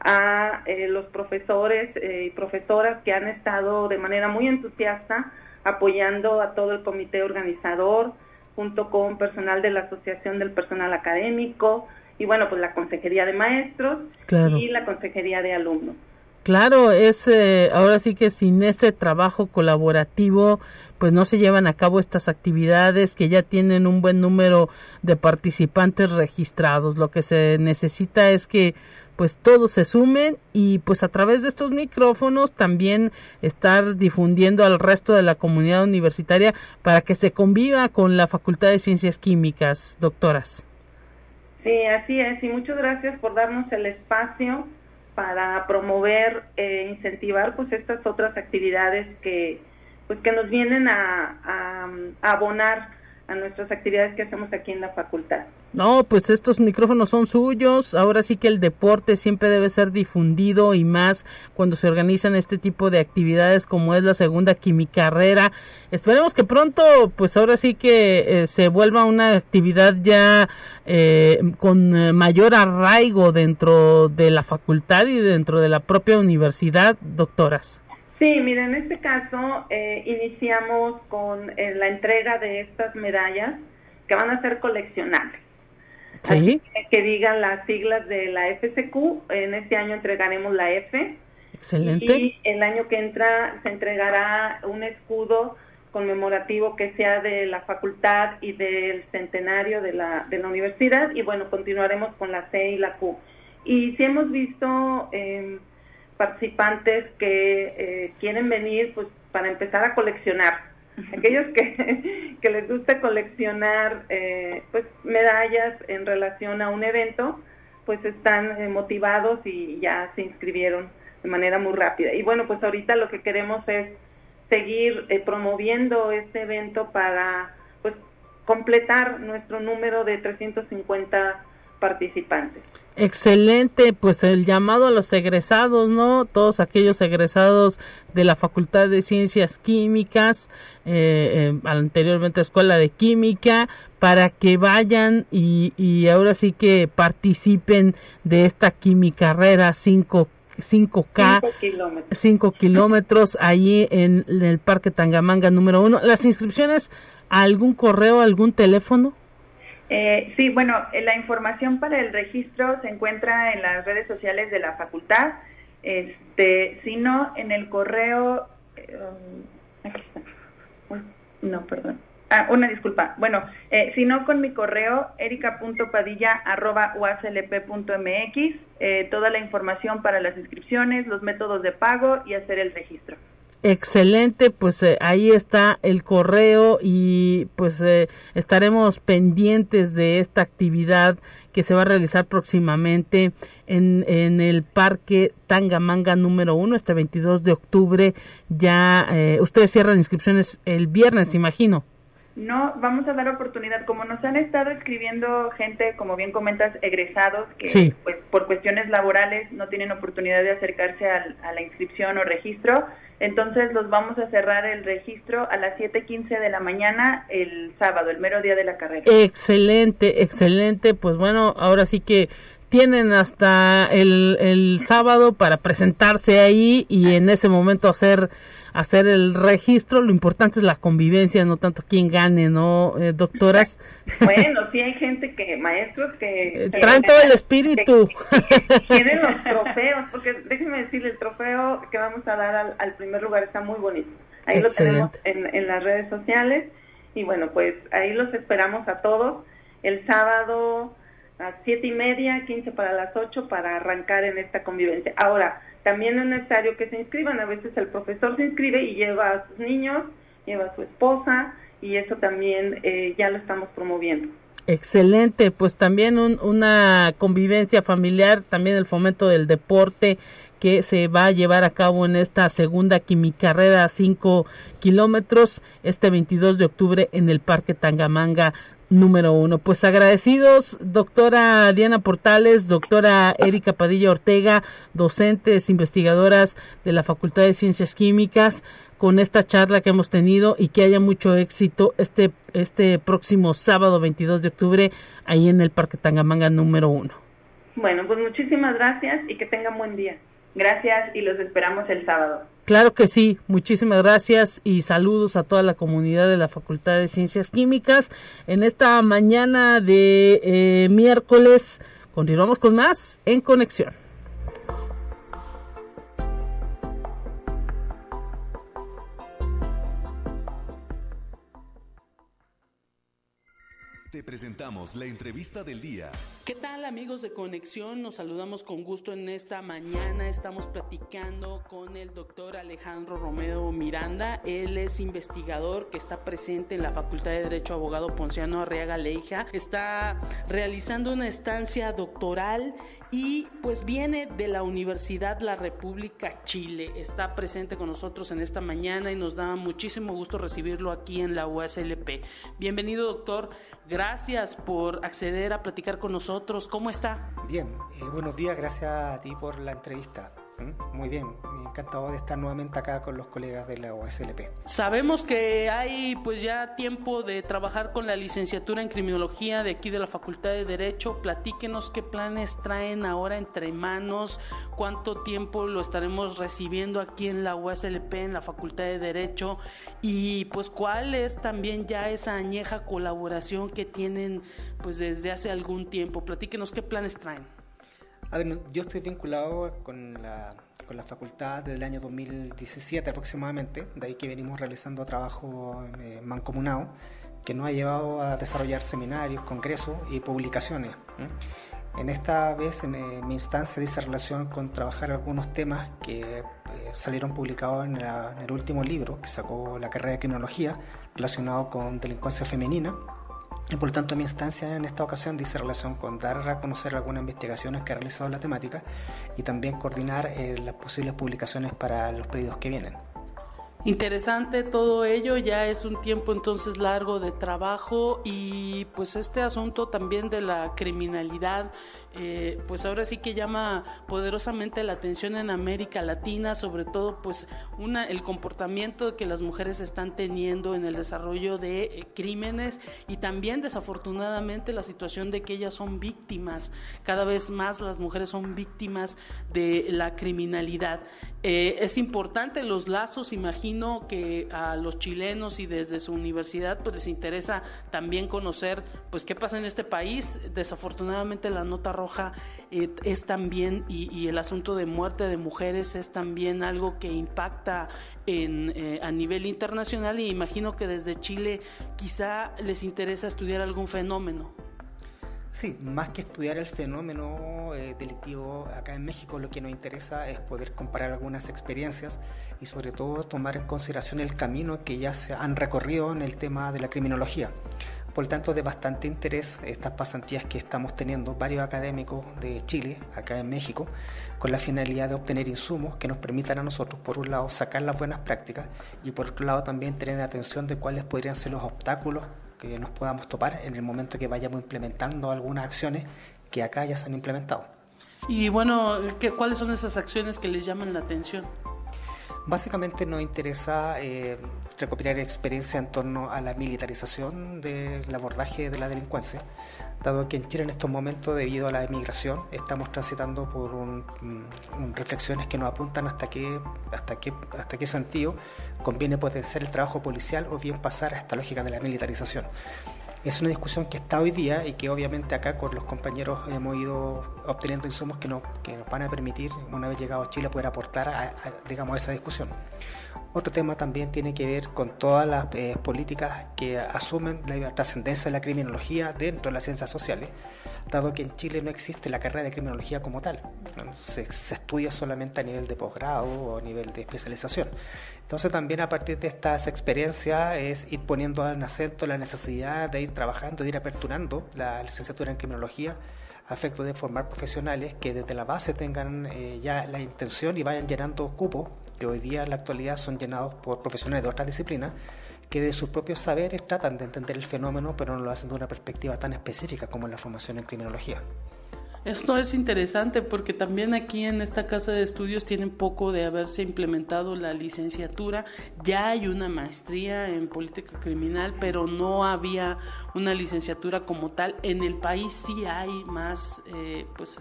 a eh, los profesores eh, y profesoras que han estado de manera muy entusiasta apoyando a todo el comité organizador, junto con personal de la Asociación del Personal Académico y bueno, pues la Consejería de Maestros y la Consejería de Alumnos. Claro, es eh, ahora sí que sin ese trabajo colaborativo, pues no se llevan a cabo estas actividades que ya tienen un buen número de participantes registrados. Lo que se necesita es que pues todos se sumen y pues a través de estos micrófonos también estar difundiendo al resto de la comunidad universitaria para que se conviva con la Facultad de Ciencias Químicas, doctoras. Sí, así es y muchas gracias por darnos el espacio para promover e incentivar pues estas otras actividades que pues que nos vienen a, a abonar a nuestras actividades que hacemos aquí en la facultad. No, pues estos micrófonos son suyos. Ahora sí que el deporte siempre debe ser difundido y más cuando se organizan este tipo de actividades como es la segunda quimicarrera. Esperemos que pronto, pues ahora sí que eh, se vuelva una actividad ya eh, con eh, mayor arraigo dentro de la facultad y dentro de la propia universidad, doctoras. Sí, mire, en este caso iniciamos con la entrega de estas medallas que van a ser coleccionables. Que digan las siglas de la FCQ. En este año entregaremos la F. Excelente. Y el año que entra se entregará un escudo conmemorativo que sea de la facultad y del centenario de la, de la universidad. Y bueno, continuaremos con la C y la Q. Y si hemos visto em, participantes que eh, quieren venir pues para empezar a coleccionar aquellos que, (laughs) que les gusta coleccionar eh, pues medallas en relación a un evento, pues están eh, motivados y ya se inscribieron de manera muy rápida. Y bueno, pues ahorita lo que queremos es seguir eh, promoviendo este evento para pues completar nuestro número de 350 participantes. Excelente, pues el llamado a los egresados, ¿no? Todos aquellos egresados de la Facultad de Ciencias Químicas, eh, eh, anteriormente Escuela de Química, para que vayan y, y ahora sí que participen de esta química carrera 5 5K, 5 kilómetros, ahí en, el Parque Tangamanga número 1. ¿Las inscripciones a algún correo, algún teléfono? Eh, sí, bueno, eh, la información para el registro se encuentra en las redes sociales de la facultad. Este, si no, en el correo. Eh, aquí está. no, perdón. Ah, una disculpa. Bueno, eh, si no con mi correo, erica.padilla.uaclp.mx, toda la información para las inscripciones, los métodos de pago y hacer el registro. Excelente, pues eh, ahí está el correo y pues eh, estaremos pendientes de esta actividad que se va a realizar próximamente en, en el Parque Tangamanga número uno, este 22 de octubre. Ya ustedes cierran inscripciones el viernes, imagino. No, vamos a dar oportunidad. Como nos han estado escribiendo gente, como bien comentas, egresados, que pues, por cuestiones laborales no tienen oportunidad de acercarse a la inscripción o registro, entonces los vamos a cerrar el registro a las 7.15 de la mañana el sábado, el mero día de la carrera. Excelente, excelente. Pues bueno, ahora sí que tienen hasta el, el sábado para presentarse ahí y en ese momento hacer hacer el registro, lo importante es la convivencia, no tanto quién gane, ¿no, eh, doctoras? (laughs) Bueno, sí hay gente que, maestros que... Eh, traen todo el espíritu. (laughs) Tienen los trofeos, porque déjenme decirle, el trofeo que vamos a dar al, primer lugar está muy bonito. Ahí lo tenemos en, en las redes sociales y bueno, pues ahí los esperamos a todos el sábado a siete y media, quince para las ocho para arrancar en esta convivencia. Ahora, también es necesario que se inscriban. A veces el profesor se inscribe y lleva a sus niños, lleva a su esposa y eso también eh, ya lo estamos promoviendo. Excelente, pues también una convivencia familiar, también el fomento del deporte que se va a llevar a cabo en esta segunda quimicarrera 5 kilómetros este 22 de octubre en el Parque Tangamanga número uno. Pues agradecidos, doctora Diana Portales, doctora Erika Padilla Ortega, docentes, investigadoras de la Facultad de Ciencias Químicas, con esta charla que hemos tenido y que haya mucho éxito este, este próximo sábado 22 de octubre ahí en el Parque Tangamanga número uno. Bueno, pues muchísimas gracias y que tengan buen día. Gracias y los esperamos el sábado. Claro que sí, muchísimas gracias y saludos a toda la comunidad de la Facultad de Ciencias Químicas. En esta mañana de eh, miércoles continuamos con más en conexión. Te presentamos la entrevista del día. ¿Qué tal amigos de Conexión? Nos saludamos con gusto en esta mañana. Estamos platicando con el doctor Alejandro Romero Miranda. Él es investigador que está presente en la Facultad de Derecho Abogado Ponciano Arriaga Leija. Está realizando una estancia doctoral y pues viene de la Universidad La República Chile. Está presente con nosotros en esta mañana y nos da muchísimo gusto recibirlo aquí en la USLP. Bienvenido doctor. Gracias por acceder a platicar con nosotros. ¿Cómo está? Bien, eh, buenos días, gracias a ti por la entrevista. Muy bien, encantado de estar nuevamente acá con los colegas de la OSLP. Sabemos que hay pues ya tiempo de trabajar con la licenciatura en criminología de aquí de la Facultad de Derecho. Platíquenos qué planes traen ahora entre manos, cuánto tiempo lo estaremos recibiendo aquí en la USLP, en la Facultad de Derecho y pues cuál es también ya esa añeja colaboración que tienen pues desde hace algún tiempo. Platíquenos qué planes traen. A ver, yo estoy vinculado con la, con la facultad desde el año 2017 aproximadamente, de ahí que venimos realizando trabajo eh, mancomunado que nos ha llevado a desarrollar seminarios, congresos y publicaciones. En esta vez, en, eh, mi instancia, dice relación con trabajar algunos temas que eh, salieron publicados en, el último libro que sacó la carrera de criminología relacionado con delincuencia femenina. Y por lo tanto, mi instancia en esta ocasión dice relación con dar a conocer algunas investigaciones que ha realizado la temática y también coordinar eh, las posibles publicaciones para los periodos que vienen. Interesante todo ello, ya es un tiempo entonces largo de trabajo y pues este asunto también de la criminalidad eh, pues ahora sí que llama poderosamente la atención en América Latina, sobre todo pues una, el comportamiento que las mujeres están teniendo en el desarrollo de eh, crímenes y también desafortunadamente la situación de que ellas son víctimas, cada vez más las mujeres son víctimas de la criminalidad. Eh, es importante los lazos, imagino que a los chilenos y desde su universidad pues les interesa también conocer pues qué pasa en este país. Desafortunadamente la nota roja eh, es también y, el asunto de muerte de mujeres es también algo que impacta en, eh, a nivel internacional y imagino que desde Chile quizá les interesa estudiar algún fenómeno. Sí, más que estudiar el fenómeno eh, delictivo acá en México, lo que nos interesa es poder comparar algunas experiencias y sobre todo tomar en consideración el camino que ya se han recorrido en el tema de la criminología. Por tanto, de bastante interés estas pasantías que estamos teniendo varios académicos de Chile, acá en México, con la finalidad de obtener insumos que nos permitan a nosotros, por un lado, sacar las buenas prácticas y por otro lado también tener atención de cuáles podrían ser los obstáculos que nos podamos topar en el momento que vayamos implementando algunas acciones que acá ya se han implementado. Y bueno, ¿qué, ¿cuáles son esas acciones que les llaman la atención? Básicamente nos interesa eh, recopilar experiencia en torno a la militarización del abordaje de la delincuencia, dado que en Chile en estos momentos, debido a la emigración, estamos transitando por mm, reflexiones que nos apuntan hasta qué, hasta, qué, hasta qué sentido conviene potenciar el trabajo policial o bien pasar a esta lógica de la militarización es una discusión que está hoy día y que obviamente acá con los compañeros hemos ido obteniendo insumos que nos, que nos van a permitir, una vez llegado a Chile, poder aportar digamos, a esa discusión. Otro tema también tiene que ver con todas las eh, políticas que asumen la trascendencia de la criminología dentro de las ciencias sociales, dado que en Chile no existe la carrera de criminología como tal. Se, estudia solamente a nivel de posgrado o a nivel de especialización. Entonces también a partir de estas experiencias es ir poniendo en acento la necesidad de ir trabajando, de ir aperturando la licenciatura en criminología a efecto de formar profesionales que desde la base tengan eh, ya la intención y vayan llenando cupos que hoy día en la actualidad son llenados por profesionales de otras disciplinas que de sus propios saberes tratan de entender el fenómeno pero no lo hacen de una perspectiva tan específica como la formación en criminología. Esto es interesante porque también aquí en esta casa de estudios tienen poco de haberse implementado la licenciatura. Ya hay una maestría en política criminal, pero no había una licenciatura como tal. En el país sí hay más, eh, pues,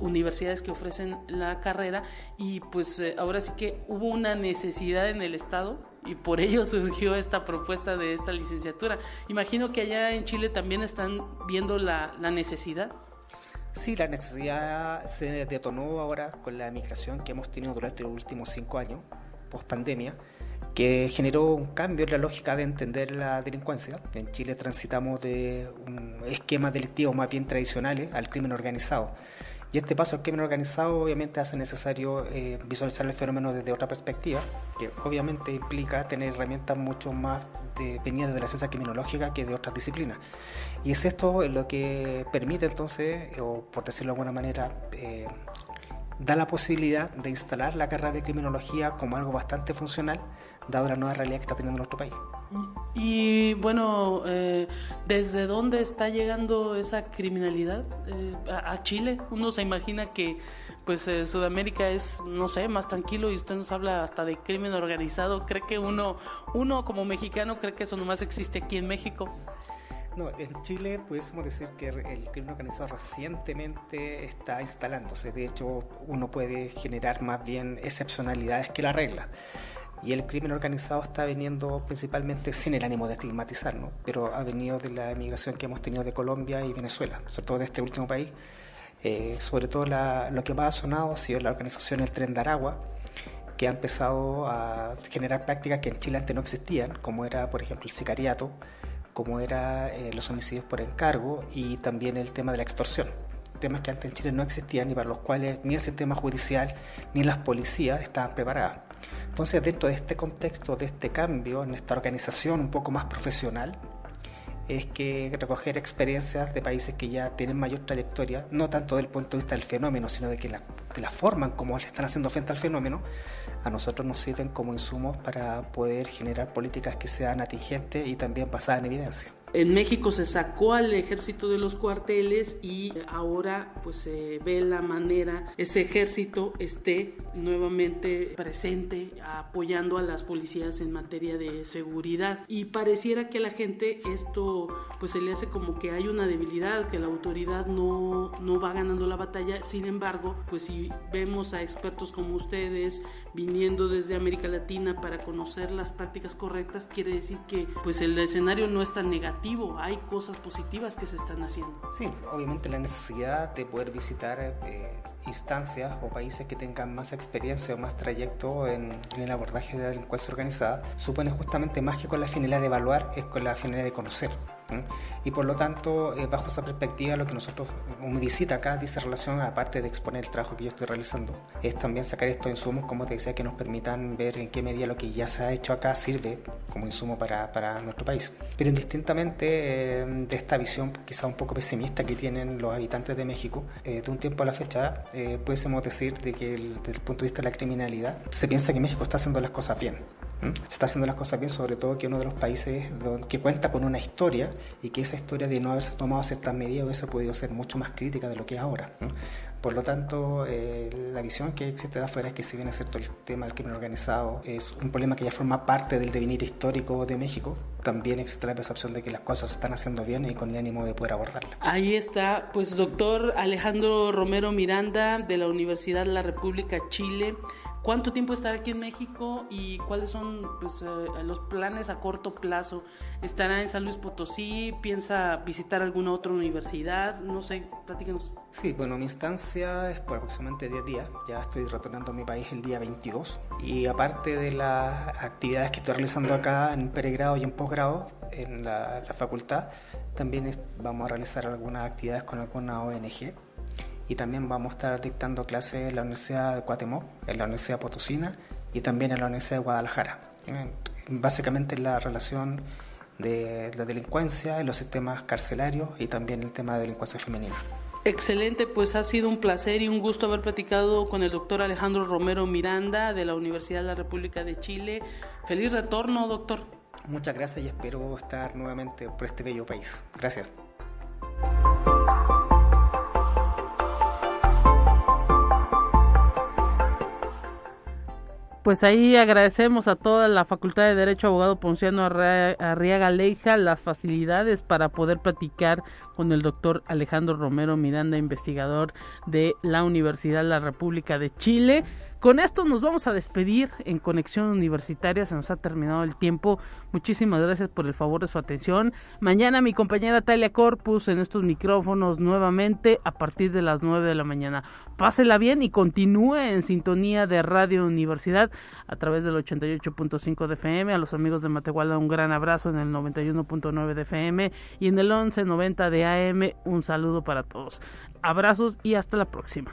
universidades que ofrecen la carrera y pues eh, ahora sí que hubo una necesidad en el Estado y por ello (laughs) surgió esta propuesta de esta licenciatura. Imagino que allá en Chile también están viendo la, la necesidad. Sí, la necesidad se detonó ahora con la migración que hemos tenido durante los últimos cinco años, post pandemia, que generó un cambio en la lógica de entender la delincuencia. En Chile transitamos de un esquema delictivo más bien tradicionales al crimen organizado. Y este paso al crimen organizado obviamente hace necesario eh, visualizar el fenómeno desde otra perspectiva, que obviamente implica tener herramientas mucho más de, venidas de la ciencia criminológica que de otras disciplinas. Y es esto lo que permite entonces, o por decirlo de alguna manera, eh, da la posibilidad de instalar la carrera de criminología como algo bastante funcional, dado la nueva realidad que está teniendo nuestro país. Y bueno, eh, ¿desde dónde está llegando esa criminalidad eh, a, Chile? Uno se imagina que pues eh, Sudamérica es, no sé, más tranquilo y usted nos habla hasta de crimen organizado. ¿Cree que uno, uno como mexicano cree que eso nomás existe aquí en México? No, en Chile podemos decir que el crimen organizado recientemente está instalándose. De hecho, uno puede generar más bien excepcionalidades que la regla. Y el crimen organizado está viniendo principalmente sin el ánimo de estigmatizar, ¿no? pero ha venido de la emigración que hemos tenido de Colombia y Venezuela, sobre todo de este último país. Eh, sobre todo lo que más ha sonado ha sido la organización El Tren de Aragua, que ha empezado a generar prácticas que en Chile antes no existían, como era, por ejemplo, el sicariato, como era eh, los homicidios por encargo y también el tema de la extorsión sistemas que antes en Chile no existían y para los cuales ni el sistema judicial ni las policías estaban preparadas. Entonces, dentro de este contexto, de este cambio, en esta organización un poco más profesional, es que recoger experiencias de países que ya tienen mayor trayectoria, no tanto del punto de vista del fenómeno, sino de que la forma en cómo le están haciendo frente al fenómeno, a nosotros nos sirven como insumos para poder generar políticas que sean atingentes y también basadas en evidencia. En México se sacó al ejército de los cuarteles y ahora pues se ve la manera ese ejército esté nuevamente presente apoyando a las policías en materia de seguridad. Y pareciera que a la gente esto pues se le hace como que hay una debilidad que la autoridad no, no va ganando la batalla. Sin embargo pues si vemos a expertos como ustedes viniendo desde América Latina para conocer las prácticas correctas quiere decir que pues el escenario no es tan negativo hay cosas positivas que se están haciendo. Sí, obviamente la necesidad de poder visitar eh, instancias o países que tengan más experiencia o más trayecto en, en, el abordaje de la delincuencia organizada supone justamente más que con la finalidad de evaluar, es con la finalidad de conocer. Y por lo tanto, eh, bajo esa perspectiva, lo que nosotros, mi visita acá dice relación, aparte de exponer el trabajo que yo estoy realizando, es también sacar estos insumos, como te decía, que nos permitan ver en qué medida lo que ya se ha hecho acá sirve como insumo para, para nuestro país. Pero indistintamente eh, de esta visión quizá un poco pesimista que tienen los habitantes de México, eh, de un tiempo a la fecha, eh, pudiésemos decir de que desde el punto de vista de la criminalidad, se piensa que México está haciendo las cosas bien. Se está haciendo las cosas bien, sobre todo que uno de los países que cuenta con una historia y que esa historia de no haberse tomado ciertas medidas hubiese podido ser mucho más crítica de lo que es ahora. Por lo tanto, eh, la visión que existe de afuera es que si bien es cierto el tema del crimen organizado es un problema que ya forma parte del devenir histórico de México, también existe la percepción de que las cosas se están haciendo bien y con el ánimo de poder abordarla. Ahí está, pues doctor Alejandro Romero Miranda de la Universidad de la República Chile cuánto tiempo estará aquí en México y cuáles son pues, eh, los planes a corto plazo. ¿Estará en San Luis Potosí? ¿Piensa visitar alguna otra universidad? No sé, platícanos. Sí, bueno, mi instancia es por aproximadamente 10 días. Ya estoy retornando a mi país el día 22. Y aparte de las actividades que estoy realizando acá en pregrado y en posgrado en la, la facultad, también vamos a realizar algunas actividades con alguna ONG y también vamos a estar dictando clases en la Universidad de Cuatemó, en la Universidad Potosina y también en la Universidad de Guadalajara. Básicamente la relación de la delincuencia en los sistemas carcelarios y también el tema de delincuencia femenina. Excelente, pues ha sido un placer y un gusto haber platicado con el doctor Alejandro Romero Miranda de la Universidad de la República de Chile. Feliz retorno, doctor. Muchas gracias y espero estar nuevamente por este bello país. Gracias. Pues ahí agradecemos a toda la Facultad de Derecho Abogado Ponciano Arriaga Leija las facilidades para poder platicar con el doctor Alejandro Romero Miranda, investigador de la Universidad de la República de Chile. Con esto nos vamos a despedir en Conexión Universitaria. Se nos ha terminado el tiempo. Muchísimas gracias por el favor de su atención. Mañana mi compañera Talia Corpus en estos micrófonos nuevamente a partir de las 9 de la mañana. Pásela bien y continúe en sintonía de Radio Universidad a través del 88.5 de FM. A los amigos de Matehuala un gran abrazo en el 91.9 de FM y en el 11.90 de AM un saludo para todos. Abrazos y hasta la próxima.